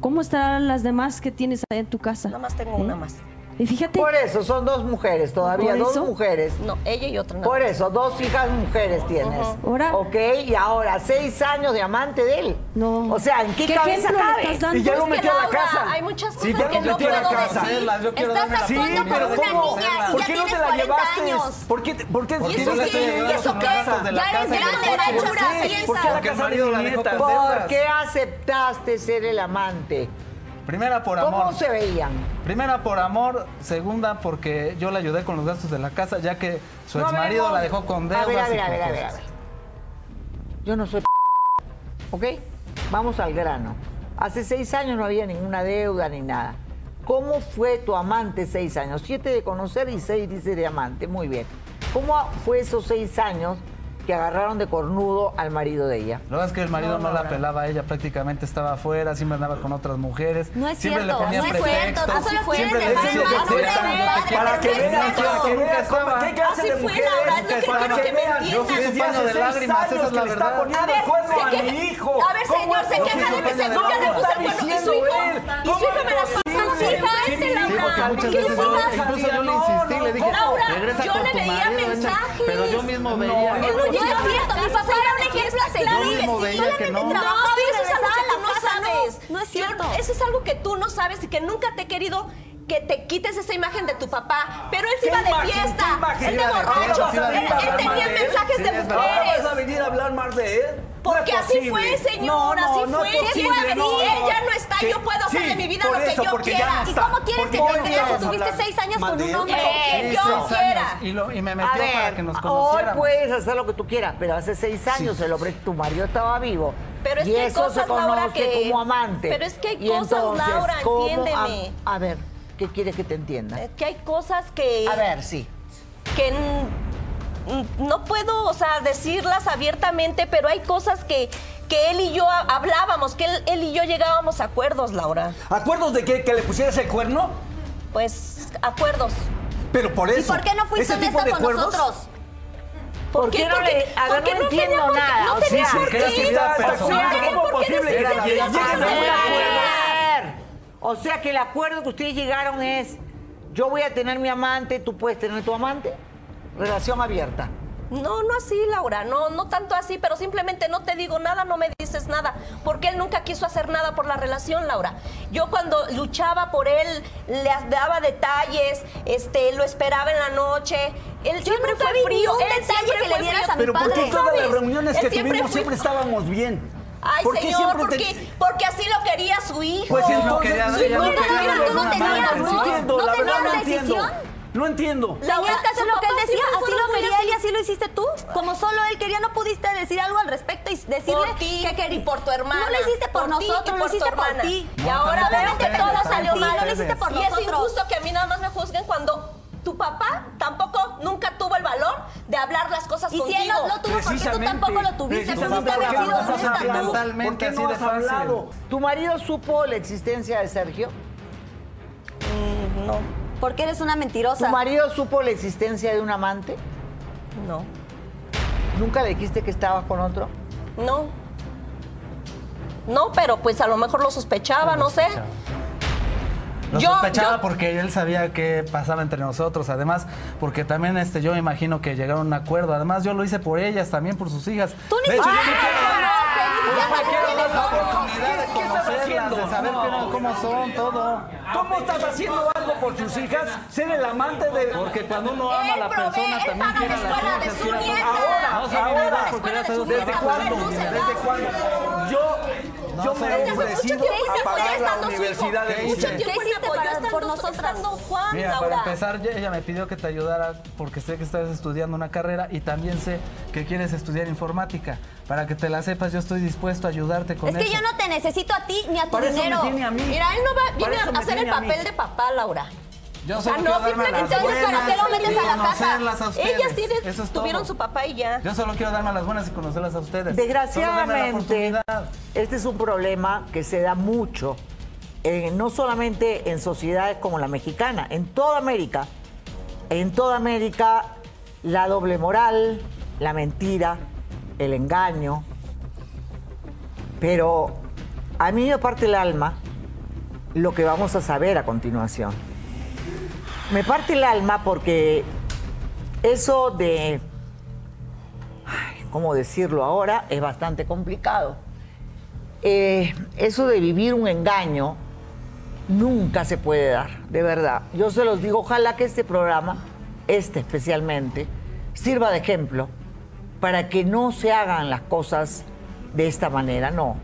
¿Cómo estarán las demás que tienes ahí en tu casa? Nada más tengo ¿Eh? una más. Y fíjate, Por eso, son dos mujeres todavía, ¿Por dos eso? mujeres. No, ella y otra nada Por eso, dos hijas mujeres tienes. Ahora- Ok, y ahora, seis años de amante de él. No. O sea, ¿en qué, ¿Qué cabeza cabe? estás dando? y ya lo Es que, metió a la Laura, casa. Hay muchas cosas Sí, ya que no a la puedo casa. decir. Yo quiero Estás la Sí, actuando pero por una ¿cómo? niña y ¿Por ya qué no te la 40 llevaste? años. ¿Por qué? ¿Por qué? ¿Y eso qué? estoy ¿Y eso qué? la Ya eres casa. grande, ¿Por qué? Laura, Sí, piensa. ¿Por qué la casa de la nietas? con ¿Por qué aceptaste ser el amante? Primera por ¿Cómo amor. se veían? Primera por amor, segunda porque yo le ayudé con los gastos de la casa, ya que su No, ex marido no. la dejó con A deudas. ver, a ver, a ver, a ver, a ver. Yo no soy ¿ok? Vamos al grano. Hace seis años no había ninguna deuda ni nada. ¿Cómo fue tu amante seis años? Siete de conocer y seis dice de amante. Muy bien. ¿Cómo fue esos seis años que agarraron de cornudo al marido de ella? Lo que pasa es que el marido no, la pelaba a ella, prácticamente estaba afuera, siempre andaba con otras mujeres. No es siempre cierto, le ponía no es cierto, pretextos. tú solo siempre quieres le decía que Para que no vean, que vean cómo, estaba. qué clase de fue. Laura, es para que vean. Yo fui su paño de lágrimas, esa es la verdad. poniendo A ver, a queja- mi hijo. A ver, ¿Cómo señor, se queja de mi ¿Cómo ya le puse está el cuerno. Y su diciendo hijo, él? y su hijo me las mi Laura. ¿Qué incluso yo le insistí, le dije, regresa yo le veía mensajes. Pero yo mismo veía. No No es cierto, mi papá era un ejemplo a seguir. Yo mismo veía que no. No, trabajaba y eso es algo que tú no sabes. no es cierto. eso es algo que tú no sabes y que nunca te he querido que te quites esa imagen de tu papá. Pero él se ¿Qué iba de imagen? fiesta, él de borracho, él, tenía mensajes Sí, de es verdad. ¿Ahora mujeres. vas a venir a hablar más de él? Porque así posible. fue, señor, No, no, así no fue. es ¿Qué posible, fue así? no. Él ya no está, yo puedo hacer sí, de mi vida lo que eso, yo quiera. no ¿Y cómo quieres que te no quedes? vamos a Tuviste seis años con un hombre. Eh, Sí, yo quiera. Y, lo- y me A metió para que nos hoy conociéramos. puedes hacer lo que tú quieras, pero hace seis años el hombre, tu marido estaba vivo. Pero es y que hay eso cosas, se conoce Laura, que- como amante. pero es que hay Y cosas, entonces, Laura, ¿cómo entiéndeme. A, ver, ¿qué quieres que te entienda? Es que hay cosas que... A ver, sí. que no puedo, o sea, decirlas abiertamente, pero hay cosas que, que él y yo ha- hablábamos, que él, él y yo llegábamos a acuerdos, Laura. ¿Acuerdos de que, que le pusieras el cuerno? Pues, acuerdos. Pero por eso. ¿Y por qué no fuiste honesta con acuerdos, nosotros? ¿Por qué no le.? A ver, no entiendo nada. no o sea, ¿Cómo es ¿Por qué posible que lleguen a un acuerdo? O sea que el acuerdo que ustedes llegaron es: yo voy a tener mi amante, tú puedes tener tu amante. Relación abierta. No, no así, Laura, no, no tanto así, pero simplemente no te digo nada, no me dices nada, porque él nunca quiso hacer nada por la relación, Laura. Yo cuando luchaba por él, le daba detalles, este, lo esperaba en la noche, él siempre nunca fue vi frío, un él detalle siempre que le dieras a mi Pero ¿por qué padre. todas las reuniones Él que siempre tuvimos siempre estábamos bien? Ay, ¿Por qué señor, porque, te- porque así lo quería su hijo. Pues Él no entonces, quería- sí, ella no no quería no no tenía entiendo, voz, no la verdad tenía no decisión. No entiendo. Señorita, eso es lo que él decía, así lo quería él y así lo hiciste tú. Como solo él quería, no pudiste decir algo al respecto y decirle por ti que quería. y por tu hermana. No lo hiciste por, ti y nosotros, lo hiciste por ti. Y ahora ustedes, todo salió mal. No lo hiciste por y es nosotros. injusto que a mí nada más me juzguen cuando tu papá tampoco nunca tuvo el valor de hablar las cosas Y si contigo. él no, no tuvo, ¿por qué tú tampoco lo tuviste? no has hablado. ¿Por qué así no has fácil. hablado? ¿Tu marido supo la existencia de Sergio? Mm, no, Porque eres una ¿Tu mentirosa. marido supo la existencia de un amante? no, ¿Nunca le dijiste que estabas con otro? no. No, pero pues a lo mejor lo sospechaba, no sé. Lo Yo- sospechaba yo- porque él sabía qué pasaba entre nosotros. Además, porque también este, yo me imagino que llegaron a un acuerdo. Además, yo lo hice por ellas, también por sus hijas. Tú ni de hecho, yo siquiera no quiero dar la oportunidad de ¿Qué estás conocerlas. de saber cómo son, todo. ¿Cómo estás haciendo algo por tus hijas? Ser el amante de... Porque cuando uno ama a la persona, también quiere a las hijas. Ahora, ahora, ¿desde cuándo? ¿Desde cuándo? Yo, yo me he ofrecido a pagar la universidad de ¿Qué mis. ¿Qué hiciste por, por nosotras? Juan, Mira, Laura. para empezar, ella me pidió que te ayudara porque sé que estás estudiando una carrera y también sé que quieres estudiar informática. Para que te la sepas, yo estoy dispuesto a ayudarte con Es que eso. yo no te necesito a ti ni a tu Para eso me dinero. tiene a mí. Mira, él no va, viene eso a hacer el papel de papá, Laura. Yo O sea, solo no, quiero darme las simplemente entonces, ¿para qué lo buenas metes y a la casa? conocerlas a ustedes. Ellas tienen- Eso es tuvieron todo. su papá y ya. Yo solo quiero darme las buenas y conocerlas a ustedes. Desgraciadamente, este es un problema que se da mucho, eh, no solamente en sociedades como la mexicana, en toda América. En toda América, la doble moral, la mentira, el engaño. Pero a mí me parte el alma lo que vamos a saber a continuación. Me parte el alma porque eso de ¿cómo decirlo ahora? Es bastante complicado. Eh, eso de vivir un engaño nunca se puede dar, de verdad. Yo se los digo, ojalá que este programa, este especialmente, sirva de ejemplo para que no se hagan las cosas de esta manera, no.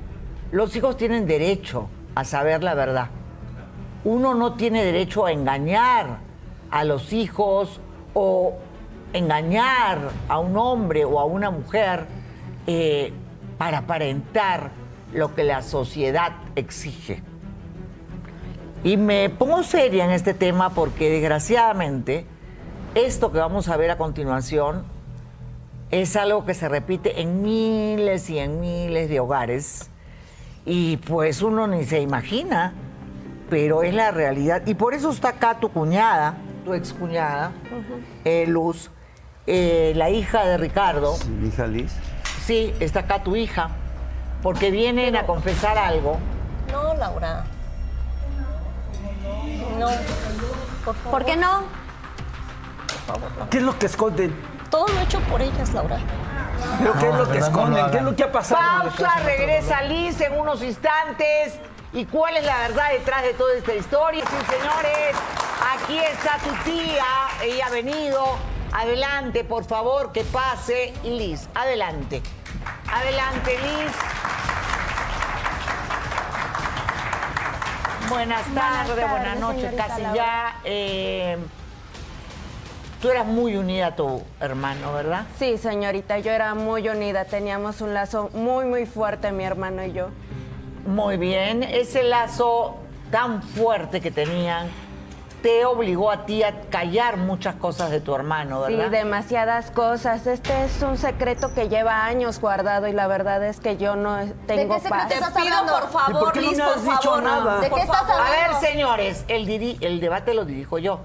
Los hijos tienen derecho a saber la verdad. Uno no tiene derecho a engañar a los hijos o engañar a un hombre o a una mujer eh, para aparentar lo que la sociedad exige. Y me pongo seria en este tema porque desgraciadamente esto que vamos a ver a continuación es algo que se repite en miles y en miles de hogares y pues uno ni se imagina, pero es la realidad. Y por eso está acá tu cuñada, tu excuñada, eh, Luz, eh, la hija de Ricardo. Mi hija Liz. Sí, está acá tu hija, porque vienen a confesar algo. No, Laura. No. Por favor. ¿Por qué no? Por favor. ¿Qué es lo que esconden? Todo lo hecho por ellas, Laura. ¿Pero qué es lo que verdad, no lo esconden? ¿Qué es lo que ha pasado? Pausa, regresa Liz en unos instantes. ¿Y cuál es la verdad detrás de toda esta historia? Sí, señores, aquí está tu tía. Ella ha venido. Adelante, por favor, que pase Liz. Adelante. Adelante, Liz. Buenas tardes, buenas, noches, casi Laura. ya. Eh, tú eras muy unida a tu hermano, ¿verdad? Sí, señorita, yo era muy unida, teníamos un lazo muy, muy fuerte, mi hermano y yo. Muy bien, ese lazo tan fuerte que tenían te obligó a ti a callar muchas cosas de tu hermano, Sí, ¿verdad? demasiadas cosas. Este es un secreto que lleva años guardado y la verdad es que yo no tengo qué secreto paz. estás Te pido, hablando? por favor, ¿Y por qué no Liz, por has dicho favor. nada? ¿De qué estás favor. A ver, hablando? señores, el, diri- el debate lo dirijo yo.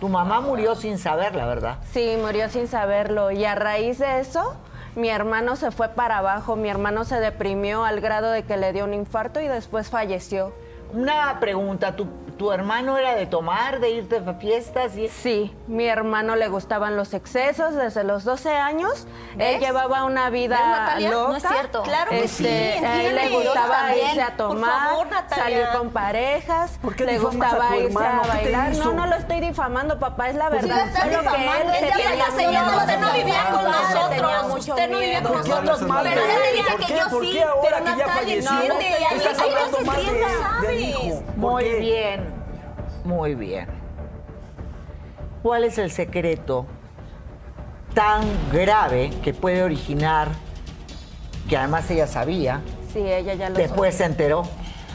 Tu mamá murió sin saber, la verdad. Sí, murió sin saberlo y a raíz de eso mi hermano se fue para abajo, mi hermano se deprimió al grado de que le dio un infarto y después falleció. Una pregunta, ¿tu, tu hermano era de tomar, de irte a fiestas? Y... Sí, mi hermano le gustaban los excesos desde los 12 años. ¿Ves? Él llevaba una vida loca. No es cierto. Claro que Este, sí, a él le gustaba irse a tomar, favor, salir con parejas, ¿Por qué le a gustaba tu irse hermano? a ¿Qué te bailar. No, no lo estoy difamando, papá, es la Pues sí verdad. la estás Solo que difamando, él ella se ya tenía la señora, mucho usted no vivía con Él nosotros, tenía mucho usted no vivía con miedo. ¿Por qué hablas mal de Pero yo te ¿Por que yo ¿Por sí, qué ahora pero que ya Natalia, entiende, estás ella- ella hablando mal de Muy bien, muy bien. ¿Cuál es el secreto tan grave que puede originar, que además ella sabía, Sí, ella ya lo después se enteró,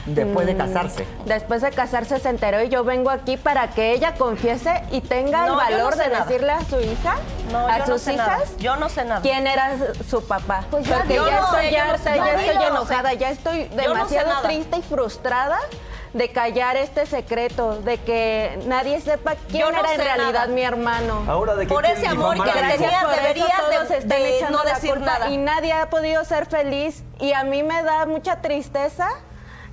después de Mm, casarse? Después de casarse se enteró y yo vengo aquí para que ella confiese y tenga No, el no valor sé de nada. decirle a su hija, No, a yo no sus sé hijas, nada. Yo no sé nada. quién era su papá. Pues ya Porque ya estoy sé, ya sé. estoy enojada, sé. ya estoy Yo no sé demasiado triste y frustrada de callar este secreto, de que nadie sepa quién no era en realidad nada. mi hermano. Ahora de que Por ese amor que le tenías, deberías de- de echando no la decir nada. Y nadie ha podido ser feliz. Y a mí me da mucha tristeza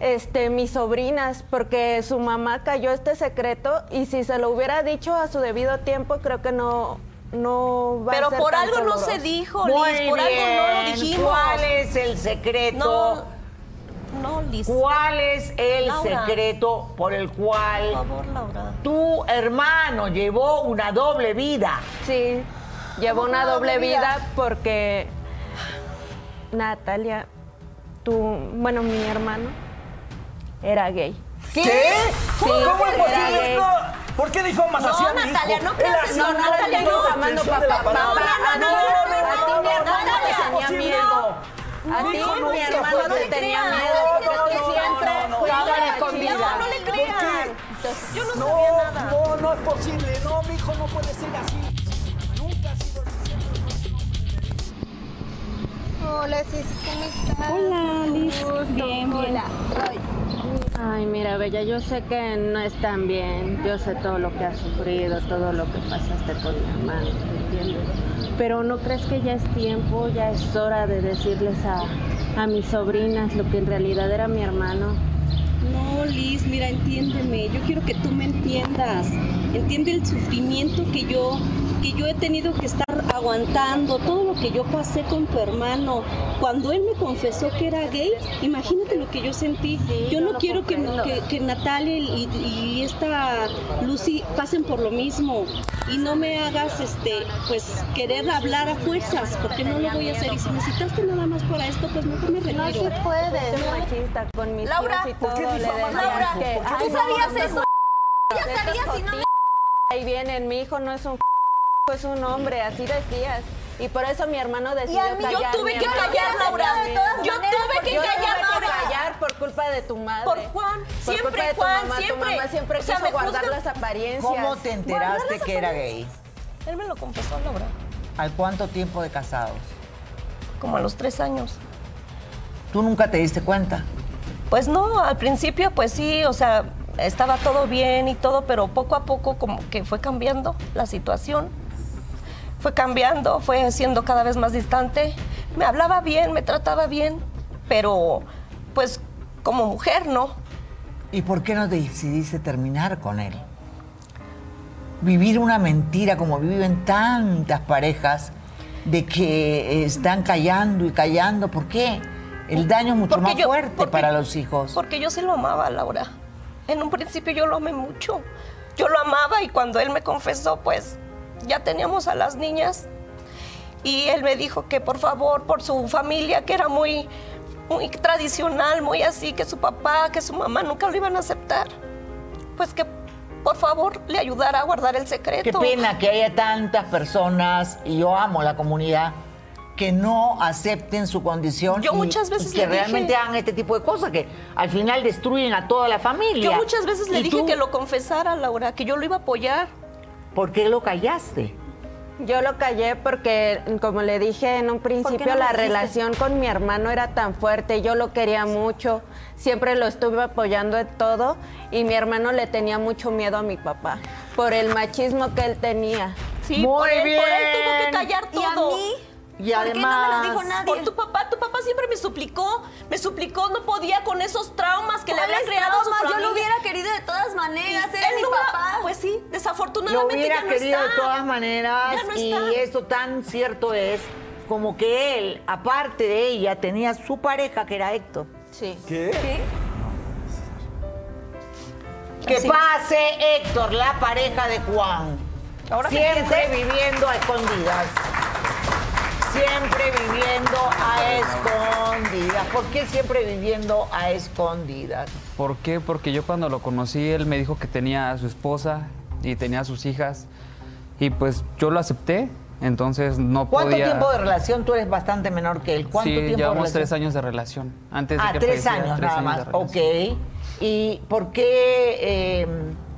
este, mis sobrinas, porque su mamá cayó este secreto y si se lo hubiera dicho a su debido tiempo, creo que no, no va Pero a ser por tan algo no se dijo, Muy Liz, por algo no lo dijimos. ¿Cuál es el secreto No. No, Liz. ¿Cuál es el Laura. secreto por el cual Por favor, Laura. tu hermano llevó una doble vida? Sí, llevó una doble vida porque Natalia, tu, bueno, mi hermano, era gay. ¿Qué? Sí, ¿Cómo es posible? No, ¿Por qué difamas así a mi hijo? Natalia, no creas No, Natalia, no, difamando extensión de la papá. palabra. A ti, mi hermano te tenía miedo. no. A ti mi hermano te tenía No, miedo no, porque no, tú no, siempre no, no, fuiste no. No, no le ¿Por crean. qué? Yo no, No, sabía nada. no, no es posible. No, mi hijo no puede ser así. Nunca ha sido Hola, Cici, ¿cómo estás? Hola, Liz. Bien, bien. Ay, mira, Bella, yo sé que no están bien. Yo sé todo lo que has sufrido, todo lo que pasaste con mi ¿me entiendes? Pero ¿no crees que ya es tiempo, ya es hora de decirles a, a mis sobrinas lo que en realidad era mi hermano? No, Liz, mira, entiéndeme. Yo quiero que tú me entiendas. Entiende el sufrimiento que yo, que yo he tenido que estar aguantando, todo lo que yo pasé con tu hermano. Cuando él me confesó que era gay, imagínate lo que yo sentí. yo yo no quiero que, que, que Natalia y, y esta Lucy pasen por lo mismo. Y no me hagas, este, pues, querer hablar a fuerzas, porque no lo voy a hacer. Y si necesitaste nada más para esto, pues mejor me retiro. No se puede. Machista con mis Laura, y ¿por todo. qué le difamas decía a Laura? que, ¿Por qué "Ay, tú sabías no, eso? Ya sabías y no Ahí vienen, mi hijo no es un es un hombre, así decías. Y por eso mi hermano decidió mí- yo callar. tuve que callar, Laura. De todas Yo tuve que callar, Laura. callar por culpa de tu madre. Por Juan, Por siempre culpa de tu Juan, mamá. siempre. Tu mamá siempre O sea, quiso guardar las apariencias. ¿Cómo te enteraste que era gay? Él me lo confesó, Laura. ¿Al cuánto tiempo de casados? Como a los tres años. ¿Tú nunca te diste cuenta? Pues no, al principio pues sí, o sea, estaba todo bien y todo, pero poco a poco como que fue cambiando la situación. Fue cambiando, fue siendo cada vez más distante. Me hablaba bien, me trataba bien, pero pues como mujer no. ¿Y por qué no decidiste terminar con él? Vivir una mentira como viven tantas parejas de que están callando y callando. ¿Por qué? El daño es mucho Porque más yo- fuerte porque- para los hijos. Porque yo sí lo amaba, Laura. En un principio yo lo amé mucho. Yo lo amaba y cuando él me confesó, pues ya teníamos a las niñas. Y él me dijo que por favor, por su familia, que era muy, muy tradicional, muy así, que su papá, que su mamá nunca lo iban a aceptar. Pues que por favor le ayudara a guardar el secreto. Qué pena que haya tantas personas, y yo amo la comunidad, que no acepten su condición Yo y- muchas veces y que le dije- realmente hagan este tipo de cosas que al final destruyen a toda la familia. Yo muchas veces le ¿Y dije tú que lo confesara, Laura, que yo lo iba a apoyar. ¿Por qué lo callaste? Yo lo callé porque, como le dije en un principio, no la relación con mi hermano era tan fuerte, yo lo quería mucho, siempre lo estuve apoyando en todo y mi hermano le tenía mucho miedo a mi papá por el machismo que él tenía. Sí, Muy por él, por él bien. tuvo que callar ¿Y a todo. mí? Y ¿Por qué no me lo dijo nadie? Por tu papá, tu papá siempre me suplicó, me suplicó, no podía con esos traumas que le había ¿Cuáles creado a su traumas? Yo familia. lo hubiera querido de todas maneras, Y era él mi no papá. Pues sí, Lo desafortunadamente hubiera ya no querido está. de todas maneras Ya no y está. eso tan cierto es como que él, aparte de ella, tenía su pareja que era Héctor. Sí. ¿Qué? Que Así. pase Héctor, la pareja de Juan. Ahora que Siempre viviendo a escondidas. Siempre viviendo a escondidas. ¿Por qué siempre viviendo a escondidas? ¿Por qué? Porque yo cuando lo conocí, él me dijo que tenía a su esposa y tenía a sus hijas. Y pues yo lo acepté, entonces no ¿Cuánto podía... tiempo de relación? Tú eres bastante menor que él. ¿Cuánto sí, tiempo de llevamos tres años de relación. Antes de Ah, que tres años tres nada años más. Ok. ¿Y por qué eh,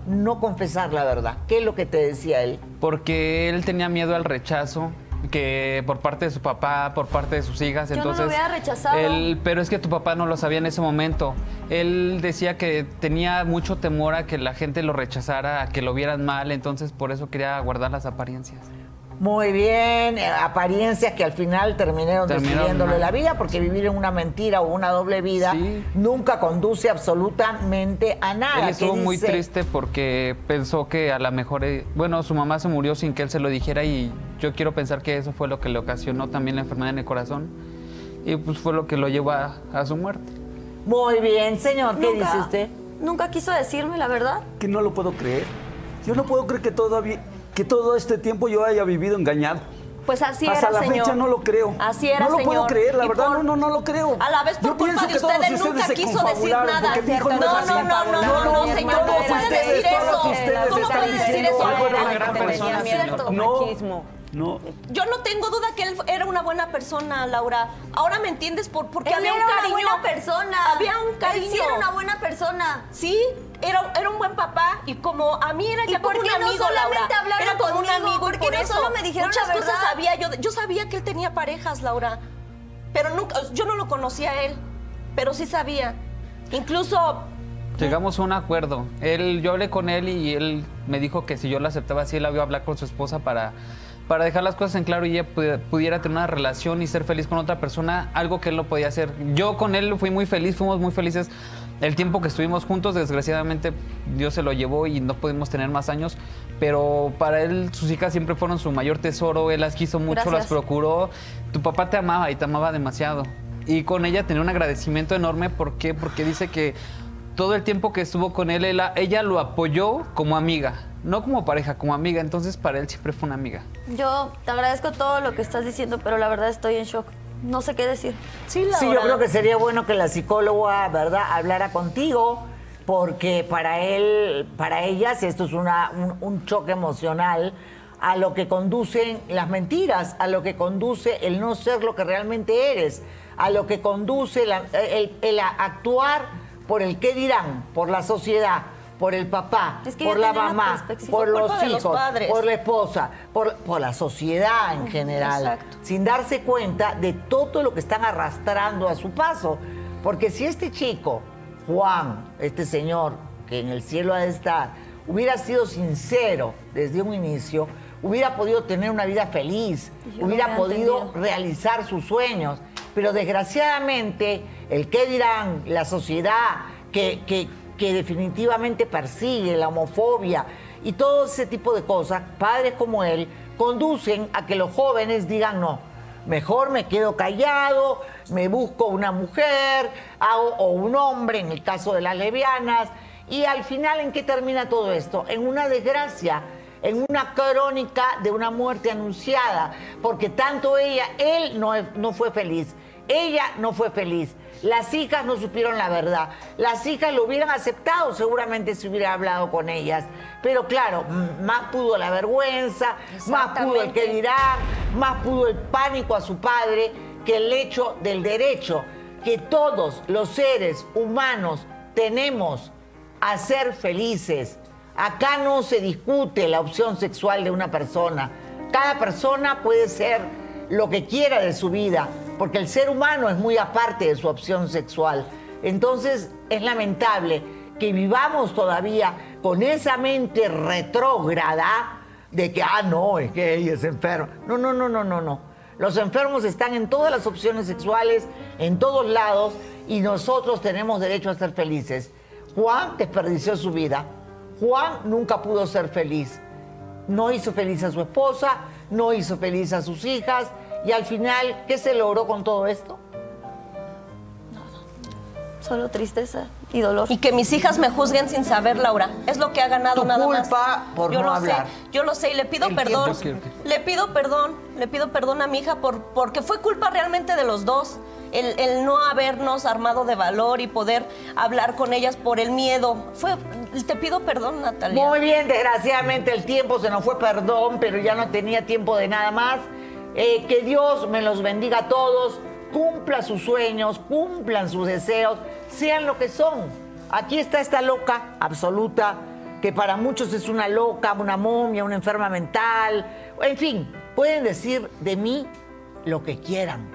no confesar la verdad? ¿Qué es lo que te decía él? Porque él tenía miedo al rechazo, que por parte de su papá, por parte de sus hijas. Yo no lo entonces, hubiera rechazado. él- pero es que tu papá no lo sabía en ese momento. Él decía que tenía mucho temor a que la gente lo rechazara, a que lo vieran mal, entonces por eso quería guardar las apariencias. Muy bien, eh, apariencias que al final terminaron Terminaron destruyéndole la vida, porque vivir en una mentira o una doble vida nunca conduce absolutamente a nada. Él ¿Qué estuvo muy dice? triste porque pensó que a lo mejor, eh, bueno, su mamá se murió sin que él se lo dijera y yo quiero pensar que eso fue lo que le ocasionó también la enfermedad en el corazón y pues fue lo que lo llevó a, a su muerte. Muy bien, señor. ¿Qué Nunca- dice usted? Nunca quiso decirme la verdad. Que no lo puedo creer. Yo no puedo creer que todavía, que todo este tiempo yo haya vivido engañado. Pues así Hasta era, la señor. fecha no lo creo. Así era, No lo señor. puedo creer, la Y verdad, por- no, no, no lo creo. A la vez por Yo culpa de ustedes ustedes nunca quiso decir nada. porque mi hijo no no, no, no, no, no, no, no, señor, no puede decir eso. ustedes ¿Cómo están puede decir eso? algo Era una gran no persona, señor. No. No. Yo no tengo duda que él era una buena persona, Laura. Ahora me entiendes por porque Él había un era una buena persona. Había un cariño. Él sí era una buena persona. Sí, era, era un buen papá y como a mí era ¿Y ya por como un no amigo, solamente Laura. hablaron Era como un amigo ¿Por y qué por no eso solo me dijeron muchas la cosas sabía yo. Yo sabía que él tenía parejas, Laura, pero nunca, yo no lo conocía a él, pero sí sabía. Incluso Llegamos a un acuerdo. Él, yo hablé con él y él me dijo que si yo lo aceptaba, sí, él había hablar con su esposa para, para dejar las cosas en claro y ella pu- pudiera tener una relación y ser feliz con otra persona, algo que él no podía hacer. Yo con él fui muy feliz, fuimos muy felices. El tiempo que estuvimos juntos, desgraciadamente, Dios se lo llevó y no pudimos tener más años, pero para él sus hijas siempre fueron su mayor tesoro, él las quiso mucho, Gracias. las procuró. Tu papá te amaba y te amaba demasiado. Y con ella tenía un agradecimiento enorme, ¿por qué? Porque dice que todo el tiempo que estuvo con él, él- ella lo apoyó como amiga, no como pareja, como amiga. Entonces para él siempre fue una amiga. Yo te agradezco todo lo que estás diciendo, pero la verdad estoy en shock. No sé qué decir. sí, Laura. Sí, yo creo que sería bueno que la psicóloga, ¿verdad?, hablara contigo, porque para él, para ellas, esto es una, un, un choque emocional a lo que conducen las mentiras, a lo que conduce el no ser lo que realmente eres, a lo que conduce la- el, el actuar por el qué dirán, por la sociedad, por el papá, Es que por la mamá, por los hijos, por la esposa, por, por la sociedad en general, exacto. sin darse cuenta de todo lo que están arrastrando a su paso. Porque si este chico, Juan, este señor, que en el cielo ha de estar, hubiera sido sincero desde un inicio, hubiera podido tener una vida feliz, Yo hubiera podido entendido. realizar sus sueños. Pero desgraciadamente, el qué dirán, la sociedad que, que- que definitivamente persigue la homofobia y todo ese tipo de cosas, padres como él, conducen a que los jóvenes digan no. Mejor me quedo callado, me busco una mujer hago- o un hombre, en el caso de las lesbianas, y al final, ¿en qué termina todo esto? En una desgracia, en una crónica de una muerte anunciada, porque tanto ella, él no, no fue feliz, ella no fue feliz, las hijas no supieron la verdad, las hijas lo hubieran aceptado seguramente si hubiera hablado con ellas, pero claro, más pudo la vergüenza, más pudo el que dirán, más pudo el pánico a su padre que el hecho del derecho que todos los seres humanos tenemos a ser felices. Acá no se discute la opción sexual de una persona. Cada persona puede ser lo que quiera de su vida, porque el ser humano es muy aparte de su opción sexual. Entonces es lamentable que vivamos todavía con esa mente retrógrada de que, ah, no, es que ella es enferma. No, no, no, no, no, no. Los enfermos están en todas las opciones sexuales, en todos lados, y nosotros tenemos derecho a ser felices. Juan desperdició su vida. Juan nunca pudo ser feliz. No hizo feliz a su esposa, no hizo feliz a sus hijas, y al final, ¿qué se logró con todo esto? Solo tristeza y dolor. Y que mis hijas me juzguen sin saber, Laura. Es lo que ha ganado Tu nada más. culpa por yo no lo hablar. sé, yo lo sé y le pido El perdón. tiempo. Le pido perdón, le pido perdón a mi hija por, porque fue culpa realmente de los dos. El, el no habernos armado de valor y poder hablar con ellas por el miedo. Fue, te pido perdón, Natalia. Muy bien, desgraciadamente el tiempo se nos fue, perdón, pero ya no tenía tiempo de nada más. Eh, que Dios me los bendiga a todos, cumpla sus sueños, cumplan sus deseos, sean lo que son. Aquí está esta loca absoluta, que para muchos es una loca, una momia, una enferma mental, en fin, pueden decir de mí lo que quieran.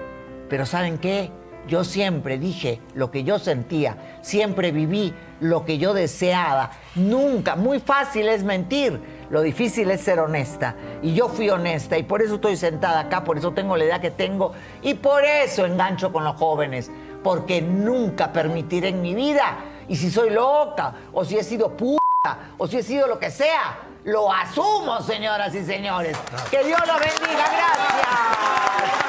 Pero ¿saben qué? Yo siempre dije lo que yo sentía, siempre viví lo que yo deseaba. Nunca, muy fácil es mentir, lo difícil es ser honesta. Y yo fui honesta y por eso estoy sentada acá, por eso tengo la edad que tengo y por eso engancho con los jóvenes, porque nunca permitiré en mi vida, y si soy loca, o si he sido puta, o si he sido lo que sea, lo asumo, señoras y señores. Que Dios los bendiga, gracias.